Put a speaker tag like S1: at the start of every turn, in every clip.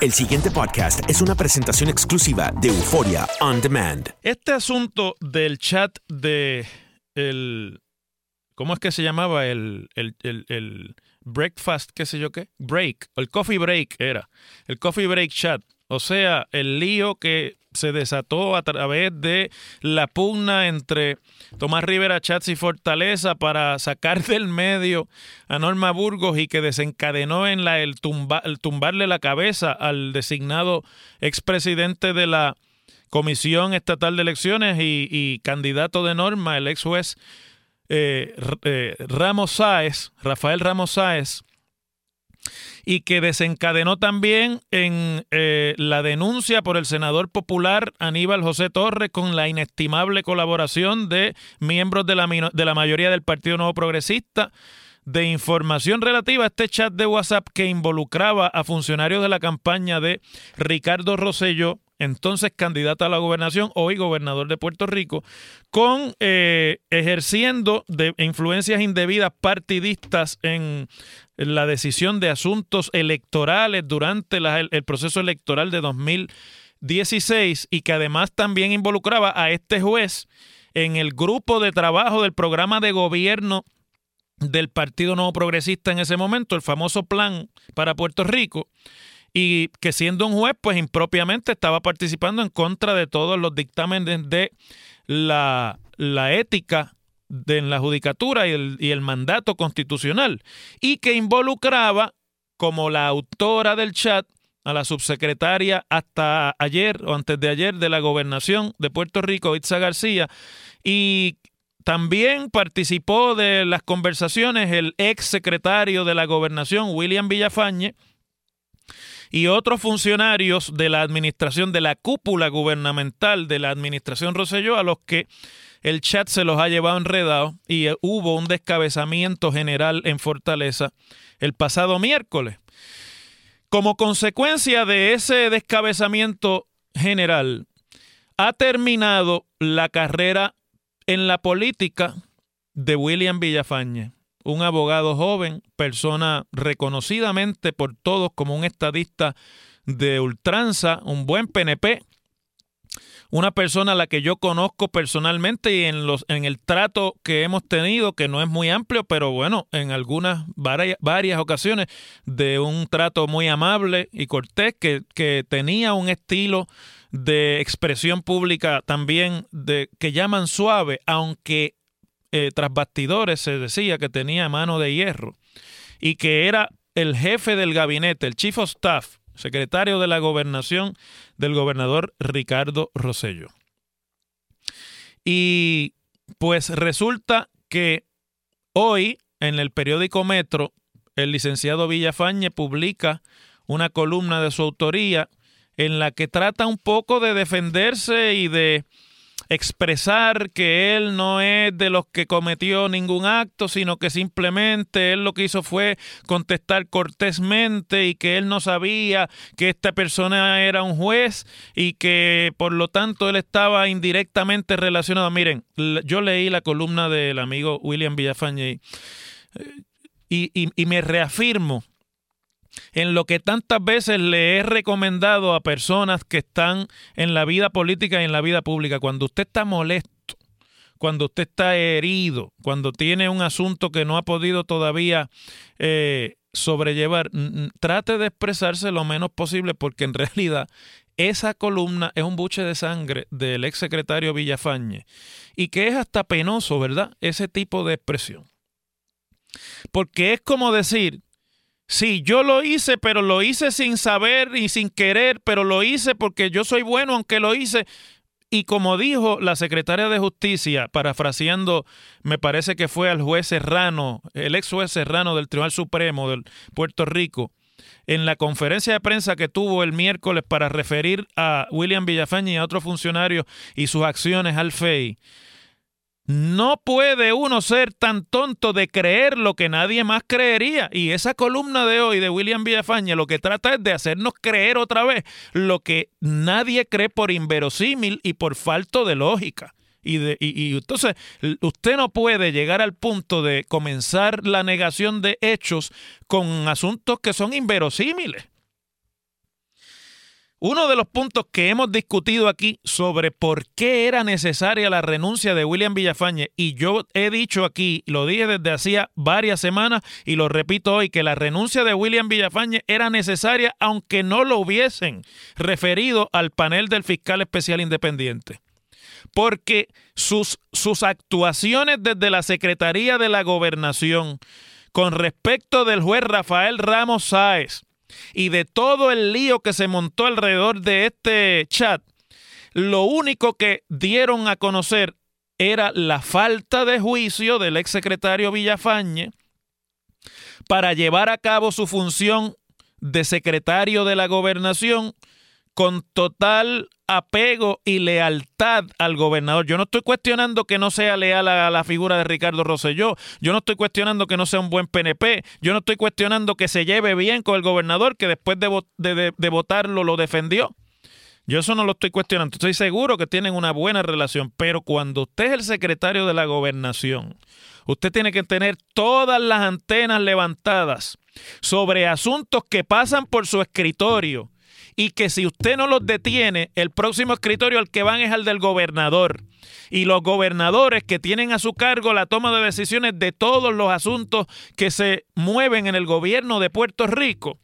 S1: El siguiente podcast es una presentación exclusiva de Euforia On Demand.
S2: Este asunto del chat de el. ¿Cómo es que se llamaba? El, el, el, el breakfast, qué sé yo qué. Break. El coffee break era. El coffee break chat. O sea, el lío que se desató a través de la pugna entre Tomás Rivera Chats y Fortaleza para sacar del medio a Norma Burgos y que desencadenó en la, el, el tumbarle la cabeza al designado expresidente de la Comisión Estatal de Elecciones y, candidato de Norma, el ex juez eh, eh, Ramos Sáez, Rafael Ramos Sáez, y que desencadenó también en eh, la denuncia por el senador popular Aníbal José Torres con la inestimable colaboración de miembros de la, de la mayoría del Partido Nuevo Progresista de información relativa a este chat de WhatsApp que involucraba a funcionarios de la campaña de Ricardo Rosselló, entonces candidato a la gobernación, hoy gobernador de Puerto Rico, con eh, ejerciendo de influencias indebidas partidistas en la decisión de asuntos electorales durante el proceso electoral de 2016 y que además también involucraba a este juez en el grupo de trabajo del programa de gobierno del Partido Nuevo Progresista en ese momento, el famoso plan para Puerto Rico, y que siendo un juez, pues impropiamente estaba participando en contra de todos los dictámenes de la, la ética de la judicatura y el, y el mandato constitucional, y que involucraba como la autora del chat a la subsecretaria hasta ayer o antes de ayer de la gobernación de Puerto Rico, Itza García, y también participó de las conversaciones el ex secretario de la gobernación, William Villafañe, y otros funcionarios de la administración de la cúpula gubernamental de la administración Roselló, a los que el chat se los ha llevado enredado y hubo un descabezamiento general en Fortaleza el pasado miércoles. Como consecuencia de ese descabezamiento general, ha terminado la carrera en la política de William Villafañe, un abogado joven, persona reconocidamente por todos como un estadista de ultranza, un buen PNP, una persona a la que yo conozco personalmente y en los en el trato que hemos tenido que no es muy amplio pero bueno en algunas varias, varias ocasiones de un trato muy amable y cortés que, que tenía un estilo de expresión pública también de que llaman suave, aunque eh, tras bastidores se decía que tenía mano de hierro y que era el jefe del gabinete, el chief of staff, secretario de la gobernación del gobernador Ricardo Rosello. Y pues resulta que hoy en el periódico Metro el licenciado Villafañe publica una columna de su autoría en la que trata un poco de defenderse y de expresar que él no es de los que cometió ningún acto, sino que simplemente él lo que hizo fue contestar cortésmente y que él no sabía que esta persona era un juez y que por lo tanto él estaba indirectamente relacionado. Miren, yo leí la columna del amigo William Villafañe y, y, y me reafirmo en lo que tantas veces le he recomendado a personas que están en la vida política y en la vida pública. Cuando usted está molesto, cuando usted está herido, cuando tiene un asunto que no ha podido todavía eh, sobrellevar, trate de expresarse lo menos posible porque en realidad esa columna es un buche de sangre del ex secretario Villafañe y que es hasta penoso, ¿verdad? Ese tipo de expresión. Porque es como decir, sí, yo lo hice, pero lo hice sin saber y sin querer, pero lo hice porque yo soy bueno aunque lo hice. Y como dijo la secretaria de Justicia, parafraseando, me parece que fue al juez Serrano, el ex juez Serrano del Tribunal Supremo de Puerto Rico, en la conferencia de prensa que tuvo el miércoles para referir a William Villafañe y a otros funcionarios y sus acciones al FEI, no puede uno ser tan tonto de creer lo que nadie más creería. Y esa columna de hoy de William Villafañe lo que trata es de hacernos creer otra vez lo que nadie cree por inverosímil y por falto de lógica. Y, de, y, entonces usted no puede llegar al punto de comenzar la negación de hechos con asuntos que son inverosímiles. Uno de los puntos que hemos discutido aquí sobre por qué era necesaria la renuncia de William Villafañe, y yo he dicho aquí, lo dije desde hacía varias semanas y lo repito hoy, que la renuncia de William Villafañe era necesaria aunque no lo hubiesen referido al panel del fiscal especial independiente. Porque sus, sus actuaciones desde la Secretaría de la Gobernación con respecto del juez Rafael Ramos Sáez, y de todo el lío que se montó alrededor de este chat, lo único que dieron a conocer era la falta de juicio del exsecretario Villafañe para llevar a cabo su función de secretario de la gobernación con total apego y lealtad al gobernador. Yo no estoy cuestionando que no sea leal a la figura de Ricardo Rosselló, yo no estoy cuestionando que no sea un buen PNP, yo no estoy cuestionando que se lleve bien con el gobernador, que después de, votarlo lo defendió. Yo eso no lo estoy cuestionando. Estoy seguro que tienen una buena relación, pero cuando usted es el secretario de la gobernación, usted tiene que tener todas las antenas levantadas sobre asuntos que pasan por su escritorio y que si usted no los detiene, el próximo escritorio al que van es al del gobernador. Y los gobernadores que tienen a su cargo la toma de decisiones de todos los asuntos que se mueven en el gobierno de Puerto Rico,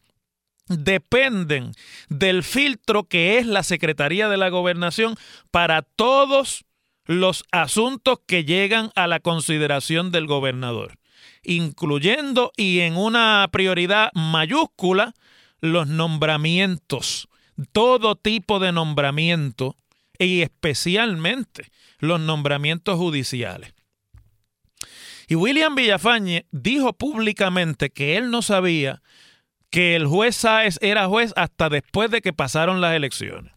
S2: dependen del filtro que es la Secretaría de la Gobernación para todos los asuntos que llegan a la consideración del gobernador, incluyendo y en una prioridad mayúscula los nombramientos, todo tipo de nombramiento y especialmente los nombramientos judiciales. Y William Villafañe dijo públicamente que él no sabía que el juez Sáez era juez hasta después de que pasaron las elecciones.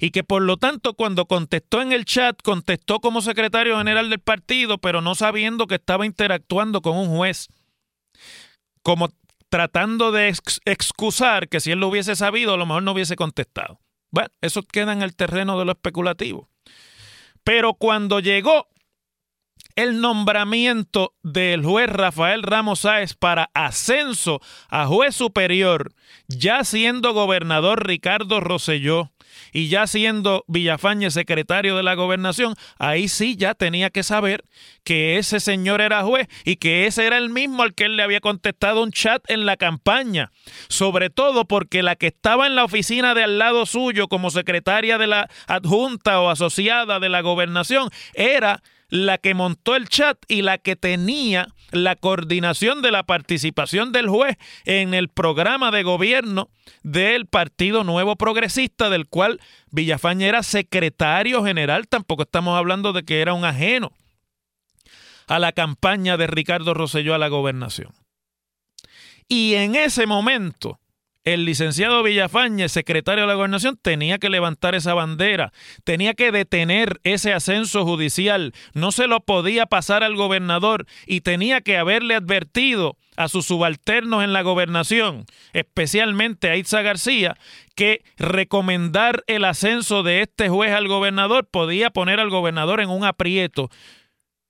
S2: Y que por lo tanto cuando contestó en el chat, contestó como secretario general del partido, pero no sabiendo que estaba interactuando con un juez. Como tratando de excusar que si él lo hubiese sabido, a lo mejor no hubiese contestado. Bueno, eso queda en el terreno de lo especulativo. Pero cuando llegó el nombramiento del juez Rafael Ramos Sáez para ascenso a juez superior, ya siendo gobernador Ricardo Rosselló, y ya siendo Villafañe secretario de la gobernación, ahí sí ya tenía que saber que ese señor era juez y que ese era el mismo al que él le había contestado un chat en la campaña. Sobre todo porque la que estaba en la oficina de al lado suyo como secretaria de la adjunta o asociada de la gobernación era la que montó el chat y la que tenía la coordinación de la participación del juez en el programa de gobierno del Partido Nuevo Progresista, del cual Villafaña era secretario general, tampoco estamos hablando de que era un ajeno a la campaña de Ricardo Rosselló a la gobernación. Y en ese momento, el licenciado Villafañe, secretario de la gobernación, tenía que levantar esa bandera, tenía que detener ese ascenso judicial, no se lo podía pasar al gobernador y tenía que haberle advertido a sus subalternos en la gobernación, especialmente a Itza García, que recomendar el ascenso de este juez al gobernador podía poner al gobernador en un aprieto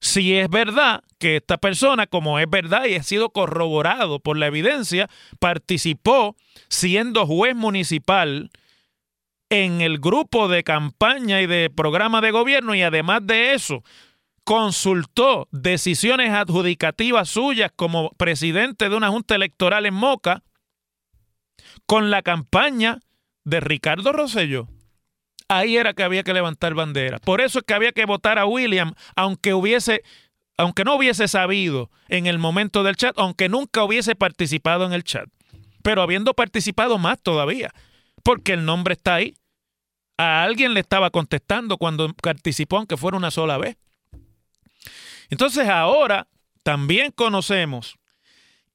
S2: si es verdad que esta persona, como es verdad y ha sido corroborado por la evidencia, participó siendo juez municipal en el grupo de campaña y de programa de gobierno y además de eso, consultó decisiones adjudicativas suyas como presidente de una junta electoral en Moca con la campaña de Ricardo Rosselló. Ahí era que había que levantar bandera. Por eso es que había que votar a William, aunque hubiese, aunque no hubiese sabido en el momento del chat, aunque nunca hubiese participado en el chat. Pero habiendo participado más todavía, porque el nombre está ahí. A alguien le estaba contestando cuando participó, aunque fuera una sola vez. Entonces ahora también conocemos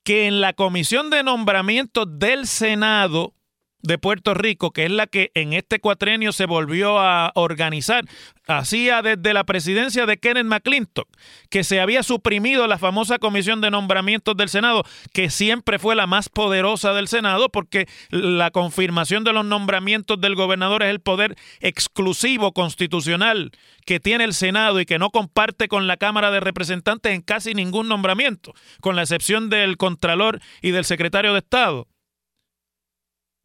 S2: que en la comisión de nombramiento del Senado de Puerto Rico, que es la que en este cuatrenio se volvió a organizar, hacía desde la presidencia de Kenneth McClintock, que se había suprimido la famosa comisión de nombramientos del Senado, que siempre fue la más poderosa del Senado, porque la confirmación de los nombramientos del gobernador es el poder exclusivo constitucional que tiene el Senado y que no comparte con la Cámara de Representantes en casi ningún nombramiento, con la excepción del Contralor y del Secretario de Estado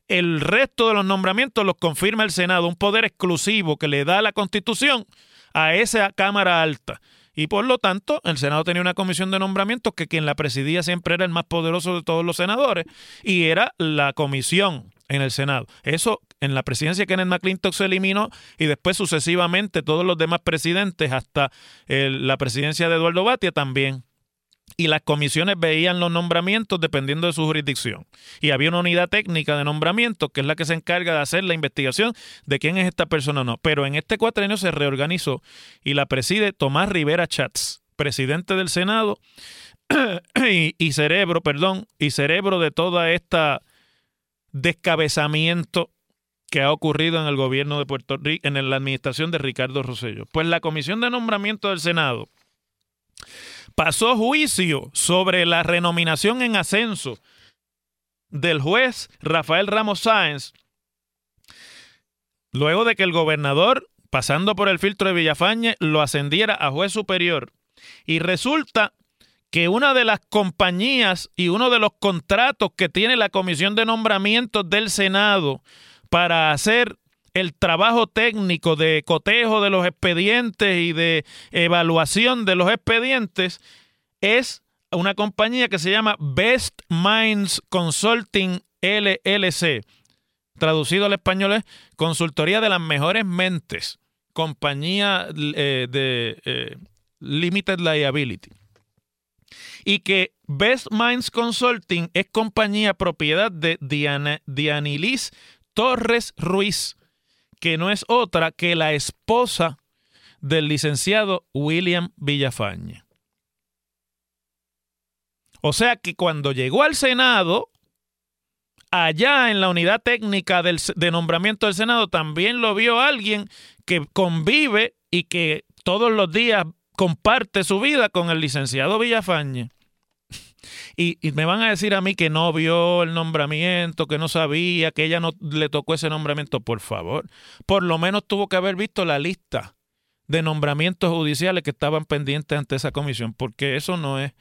S2: el resto de los nombramientos los confirma el Senado, un poder exclusivo que le da la Constitución a esa Cámara Alta. Y por lo tanto, el Senado tenía una comisión de nombramientos que quien la presidía siempre era el más poderoso de todos los senadores y era la comisión en el Senado. Eso en la presidencia de Kenneth McClintock se eliminó y después sucesivamente todos los demás presidentes hasta la presidencia de Eduardo Batia también y las comisiones veían los nombramientos dependiendo de su jurisdicción. Y había una unidad técnica de nombramientos que es la que se encarga de hacer la investigación de quién es esta persona o no. Pero en este cuatrenio se reorganizó y la preside Tomás Rivera Chats, presidente del Senado y, cerebro, perdón, y cerebro de toda esta descabezamiento que ha ocurrido en el gobierno de Puerto Rico, en la administración de Ricardo Rosello. Pues la comisión de nombramiento del Senado pasó juicio sobre la renominación en ascenso del juez Rafael Ramos Sáenz, luego de que el gobernador, pasando por el filtro de Villafañe, lo ascendiera a juez superior. Y resulta que una de las compañías y uno de los contratos que tiene la Comisión de Nombramientos del Senado para hacer el trabajo técnico de cotejo de los expedientes y de evaluación de los expedientes es una compañía que se llama Best Minds Consulting LLC. Traducido al español es Consultoría de las Mejores Mentes, compañía eh, de eh, Limited Liability. Y que Best Minds Consulting es compañía propiedad de Dianilis Torres Ruiz, que no es otra que la esposa del licenciado William Villafañe. O sea que cuando llegó al Senado, allá en la unidad técnica del, de nombramiento del Senado, también lo vio alguien que convive y que todos los días comparte su vida con el licenciado Villafañe. Y, me van a decir a mí que no vio el nombramiento, que no sabía, que ella no le tocó ese nombramiento. Por favor, por lo menos tuvo que haber visto la lista de nombramientos judiciales que estaban pendientes ante esa comisión, porque eso no es...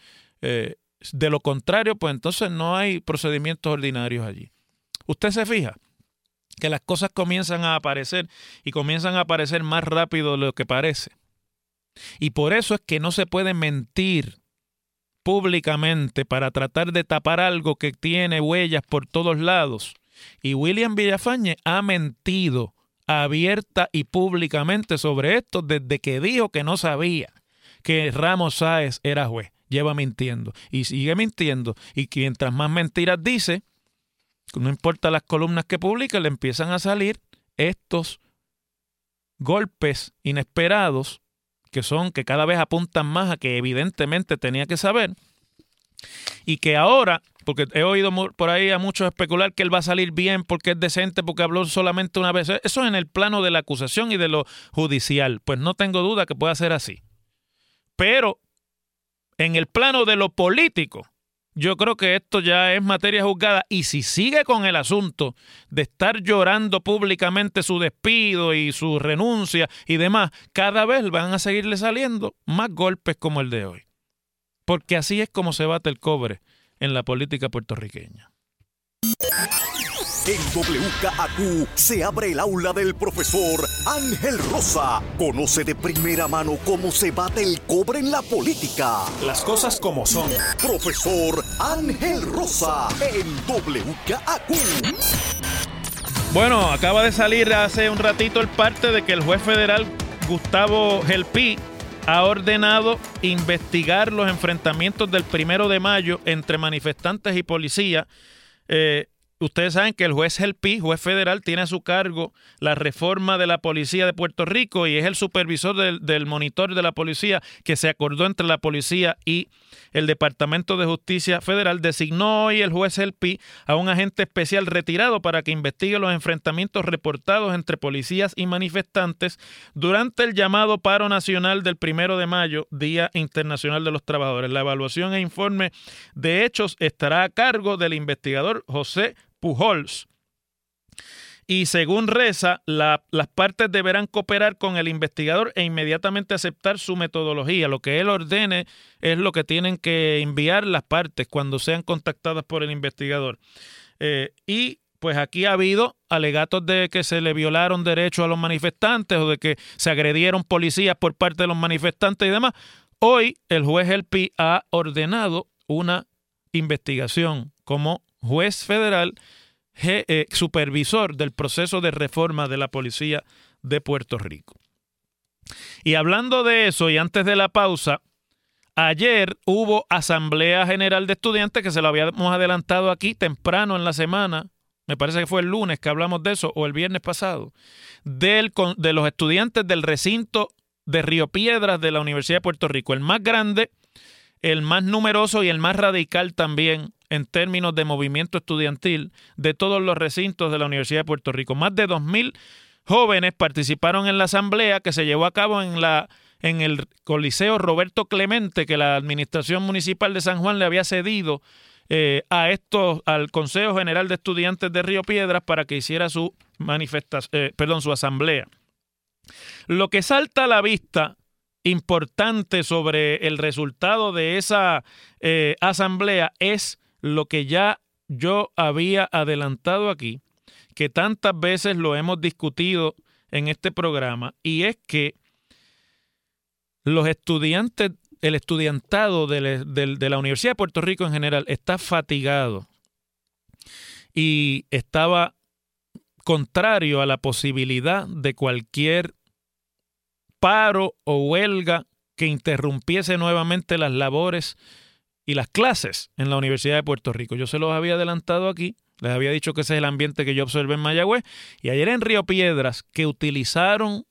S2: Eh, de lo contrario, pues entonces no hay procedimientos ordinarios allí. Usted se fija que las cosas comienzan a aparecer y comienzan a aparecer más rápido de lo que parece. Y por eso es que no se puede mentir públicamente para tratar de tapar algo que tiene huellas por todos lados. Y William Villafañe ha mentido abierta y públicamente sobre esto desde que dijo que no sabía que Ramos Sáez era juez. Lleva mintiendo y sigue mintiendo. Y mientras más mentiras dice, no importa las columnas que publica, le empiezan a salir estos golpes inesperados que son que cada vez apuntan más a que evidentemente tenía que saber. Y que ahora, porque he oído por ahí a muchos especular que él va a salir bien porque es decente, porque habló solamente una vez, eso es en el plano de la acusación y de lo judicial, pues no tengo duda que pueda ser así. Pero en el plano de lo político, yo creo que esto ya es materia juzgada y si sigue con el asunto de estar llorando públicamente su despido y su renuncia y demás, cada vez van a seguirle saliendo más golpes como el de hoy. Porque así es como se bate el cobre en la política puertorriqueña.
S3: En WKAQ se abre el aula del profesor Ángel Rosa. Conoce de primera mano cómo se bate el cobre en la política.
S1: Las cosas como son.
S3: Profesor Ángel Rosa en WKAQ.
S2: Bueno, acaba de salir hace un ratito el parte de que el juez federal Gustavo Gelpi ha ordenado investigar los enfrentamientos del primero de mayo entre manifestantes y policía. Eh, Ustedes saben que el juez Gelpi, juez federal, tiene a su cargo la reforma de la policía de Puerto Rico y es el supervisor del, del, monitor de la policía que se acordó entre la policía y el Departamento de Justicia Federal. Designó hoy el juez Gelpi a un agente especial retirado para que investigue los enfrentamientos reportados entre policías y manifestantes durante el llamado paro nacional del primero de mayo, Día Internacional de los Trabajadores. La evaluación e informe de hechos estará a cargo del investigador José Pujols. Y según reza, la, las partes deberán cooperar con el investigador e inmediatamente aceptar su metodología. Lo que él ordene es lo que tienen que enviar las partes cuando sean contactadas por el investigador. Eh, y pues aquí ha habido alegatos de que se le violaron derechos a los manifestantes o de que se agredieron policías por parte de los manifestantes y demás. Hoy el juez El Pi ha ordenado una investigación como juez federal, eh, supervisor del proceso de reforma de la policía de Puerto Rico. Y hablando de eso, y antes de la pausa, ayer hubo Asamblea General de Estudiantes, que se lo habíamos adelantado aquí temprano en la semana, me parece que fue el lunes que hablamos de eso, o el viernes pasado, del, de los estudiantes del recinto de Río Piedras de la Universidad de Puerto Rico, el más grande, el más numeroso y el más radical también en términos de movimiento estudiantil de todos los recintos de la Universidad de Puerto Rico. Más de 2.000 jóvenes participaron en la asamblea que se llevó a cabo en, la, en el Coliseo Roberto Clemente, que la Administración Municipal de San Juan le había cedido eh, a estos, al Consejo General de Estudiantes de Río Piedras para que hiciera su manifestación, eh, perdón, su asamblea. Lo que salta a la vista importante sobre el resultado de esa eh, asamblea es lo que ya yo había adelantado aquí, que tantas veces lo hemos discutido en este programa, y es que los estudiantes, el estudiantado de, de la Universidad de Puerto Rico en general está fatigado y estaba contrario a la posibilidad de cualquier paro o huelga que interrumpiese nuevamente las labores y las clases en la Universidad de Puerto Rico. Yo se los había adelantado aquí, les había dicho que ese es el ambiente que yo observé en Mayagüez, y ayer en Río Piedras, que utilizaron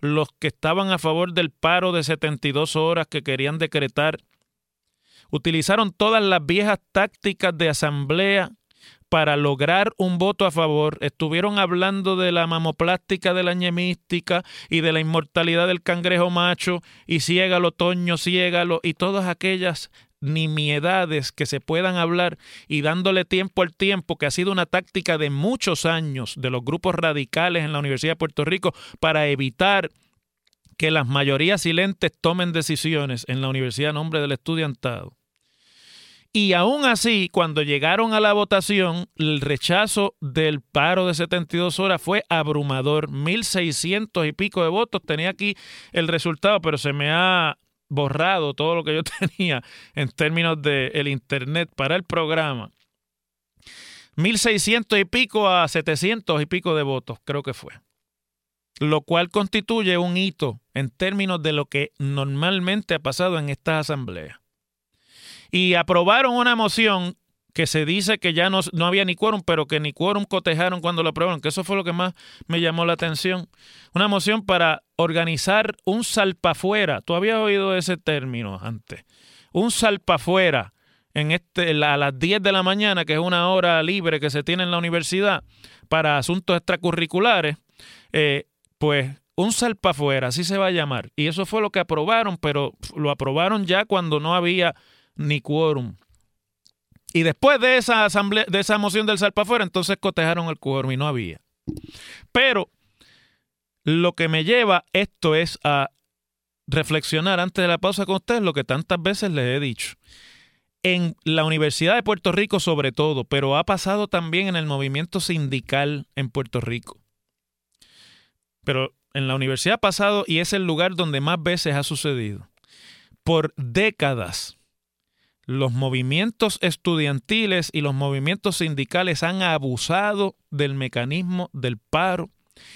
S2: los que estaban a favor del paro de 72 horas que querían decretar, utilizaron todas las viejas tácticas de asamblea para lograr un voto a favor. Estuvieron hablando de la mamoplástica de la ñemística y de la inmortalidad del cangrejo macho y ciégalo, toño, ciégalo y todas aquellas nimiedades que se puedan hablar y dándole tiempo al tiempo, que ha sido una táctica de muchos años de los grupos radicales en la Universidad de Puerto Rico para evitar que las mayorías silentes tomen decisiones en la universidad a nombre del estudiantado. Y aún así, cuando llegaron a la votación, el rechazo del paro de 72 horas fue abrumador. 1.600 y pico de votos. Tenía aquí el resultado, pero se me ha borrado todo lo que yo tenía en términos del el Internet para el programa. 1.600 y pico a 700 y pico de votos, creo que fue. Lo cual constituye un hito en términos de lo que normalmente ha pasado en estas asambleas y aprobaron una moción que se dice que ya no, no había ni quórum, pero que ni quórum cotejaron cuando lo aprobaron, que eso fue lo que más me llamó la atención. Una moción para organizar un salpafuera. Tú habías oído ese término antes. Un salpafuera en este, a las 10 de la mañana, que es una hora libre que se tiene en la universidad para asuntos extracurriculares, eh, pues un salpafuera, así se va a llamar. Y eso fue lo que aprobaron, pero lo aprobaron ya cuando no había ni quórum. Y después de esa asamblea, de esa moción del salpafuera, entonces cotejaron el quórum y no había. Pero lo que me lleva esto es a reflexionar antes de la pausa con ustedes lo que tantas veces les he dicho. en la Universidad de Puerto Rico sobre todo, pero ha pasado también en el movimiento sindical en Puerto Rico. Pero en la universidad ha pasado y es el lugar donde más veces ha sucedido. Por décadas, los movimientos estudiantiles y los movimientos sindicales han abusado del mecanismo del paro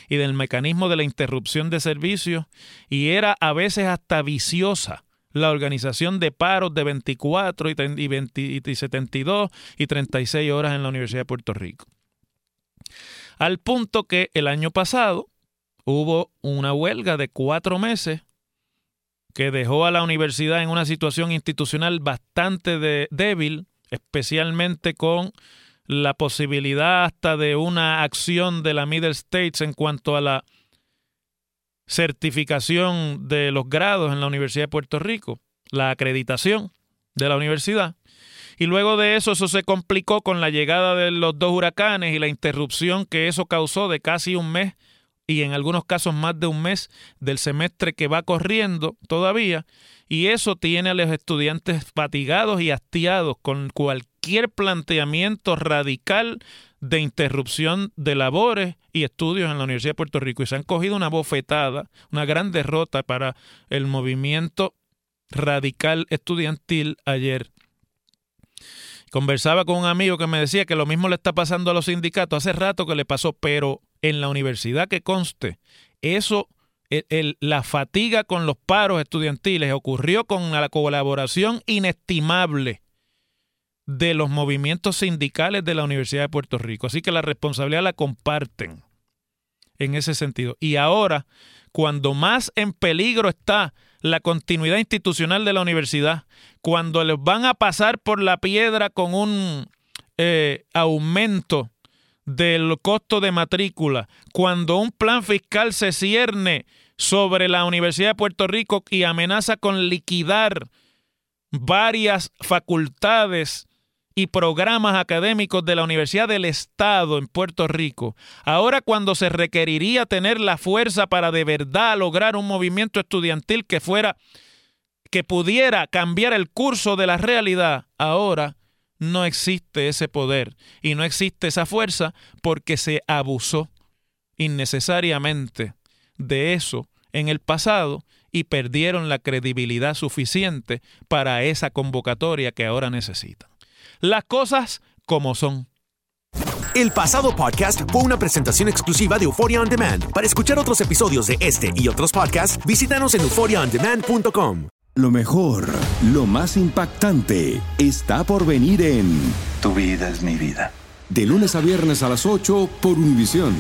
S2: y del mecanismo de la interrupción de servicios y era a veces hasta viciosa la organización de paros de 24 y, y 72 y 36 horas en la Universidad de Puerto Rico. Al punto que el año pasado hubo una huelga de cuatro meses que dejó a la universidad en una situación institucional bastante débil, especialmente con la posibilidad hasta de una acción de la Middle States en cuanto a la certificación de los grados en la Universidad de Puerto Rico, la acreditación de la universidad. Y luego de eso, eso se complicó con la llegada de los dos huracanes y la interrupción que eso causó de casi un mes y en algunos casos más de un mes del semestre que va corriendo todavía, y eso tiene a los estudiantes fatigados y hastiados con cualquier planteamiento radical de interrupción de labores y estudios en la Universidad de Puerto Rico. Y se han cogido una bofetada, una gran derrota para el movimiento radical estudiantil ayer. Conversaba con un amigo que me decía que lo mismo le está pasando a los sindicatos. Hace rato que le pasó, pero en la universidad que conste, eso, la fatiga con los paros estudiantiles ocurrió con la colaboración inestimable de los movimientos sindicales de la Universidad de Puerto Rico. Así que la responsabilidad la comparten en ese sentido. Y ahora, cuando más en peligro está la continuidad institucional de la universidad, cuando les van a pasar por la piedra con un eh, aumento del costo de matrícula, cuando un plan fiscal se cierne sobre la Universidad de Puerto Rico y amenaza con liquidar varias facultades y programas académicos de la Universidad del Estado en Puerto Rico, ahora cuando se requeriría tener la fuerza para de verdad lograr un movimiento estudiantil que fuera que pudiera cambiar el curso de la realidad, ahora no existe ese poder y no existe esa fuerza porque se abusó innecesariamente de eso en el pasado y perdieron la credibilidad suficiente para esa convocatoria que ahora necesitan. Las cosas como son.
S1: El pasado podcast fue una presentación exclusiva de Euphoria On Demand. Para escuchar otros episodios de este y otros podcasts, visítanos en euphoriaondemand.com.
S4: Lo mejor, lo más impactante, está por venir en
S5: Tu vida es mi vida.
S4: De lunes a viernes a las 8 por Univisión.